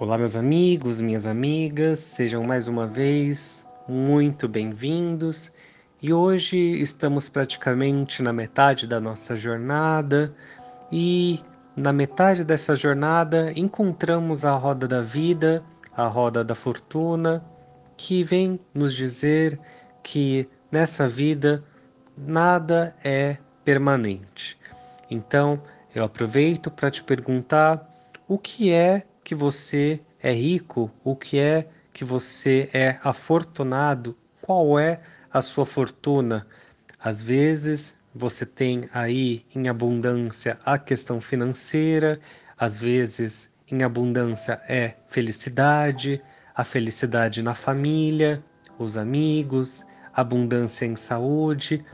Olá, meus amigos, minhas amigas, sejam mais uma vez muito bem-vindos. E hoje estamos praticamente na metade da nossa jornada, e na metade dessa jornada encontramos a roda da vida, a roda da fortuna, que vem nos dizer que nessa vida nada é permanente. Então, eu aproveito para te perguntar o que é que você é rico, o que é que você é afortunado, qual é a sua fortuna. Às vezes você tem aí em abundância a questão financeira, às vezes em abundância é felicidade, a felicidade na família, os amigos, abundância em saúde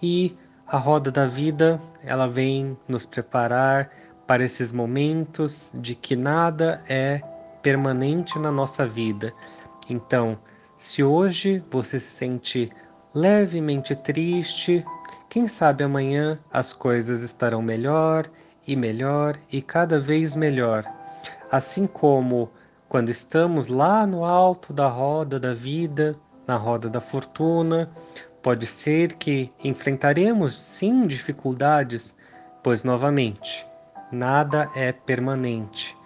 e a roda da vida, ela vem nos preparar para esses momentos de que nada é permanente na nossa vida. Então, se hoje você se sente levemente triste, quem sabe amanhã as coisas estarão melhor e melhor e cada vez melhor. Assim como quando estamos lá no alto da roda da vida, na roda da fortuna, pode ser que enfrentaremos sim dificuldades, pois novamente nada é permanente.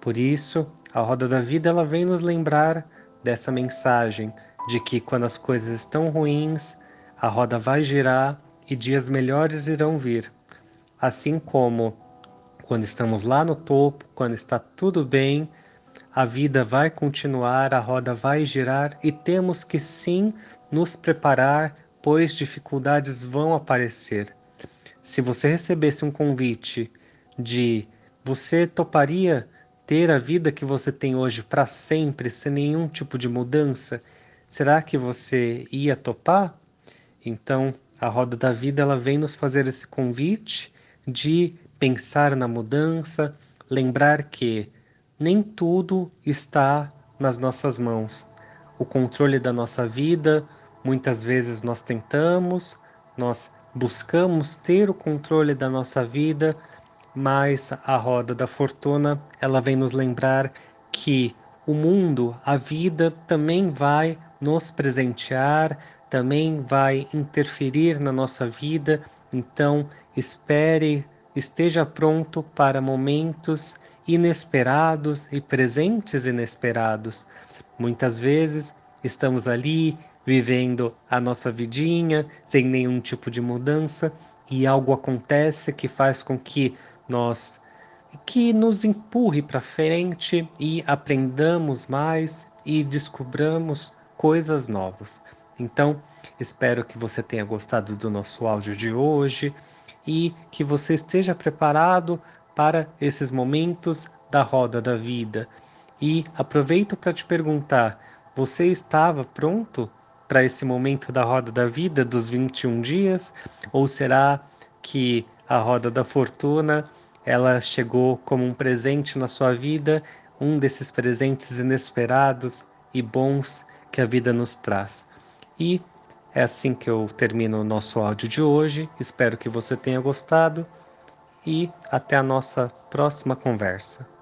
Por isso, a roda da vida ela vem nos lembrar dessa mensagem de que quando as coisas estão ruins, a roda vai girar e dias melhores irão vir. Assim como quando estamos lá no topo, quando está tudo bem, a vida vai continuar, a roda vai girar e temos que sim nos preparar, pois dificuldades vão aparecer. Se você recebesse um convite de você toparia ter a vida que você tem hoje para sempre, sem nenhum tipo de mudança, será que você ia topar? Então, a roda da vida ela vem nos fazer esse convite de pensar na mudança, lembrar que nem tudo está nas nossas mãos. O controle da nossa vida, muitas vezes nós tentamos, nós buscamos ter o controle da nossa vida, mas a roda da fortuna, ela vem nos lembrar que o mundo, a vida também vai nos presentear, também vai interferir na nossa vida. Então, espere, esteja pronto para momentos inesperados e presentes inesperados. Muitas vezes estamos ali vivendo a nossa vidinha sem nenhum tipo de mudança e algo acontece que faz com que nós que nos empurre para frente e aprendamos mais e descobramos coisas novas. Então, espero que você tenha gostado do nosso áudio de hoje e que você esteja preparado para esses momentos da roda da vida. E aproveito para te perguntar: você estava pronto para esse momento da roda da vida dos 21 dias? Ou será que a roda da fortuna ela chegou como um presente na sua vida, um desses presentes inesperados e bons que a vida nos traz. E é assim que eu termino o nosso áudio de hoje. Espero que você tenha gostado e até a nossa próxima conversa.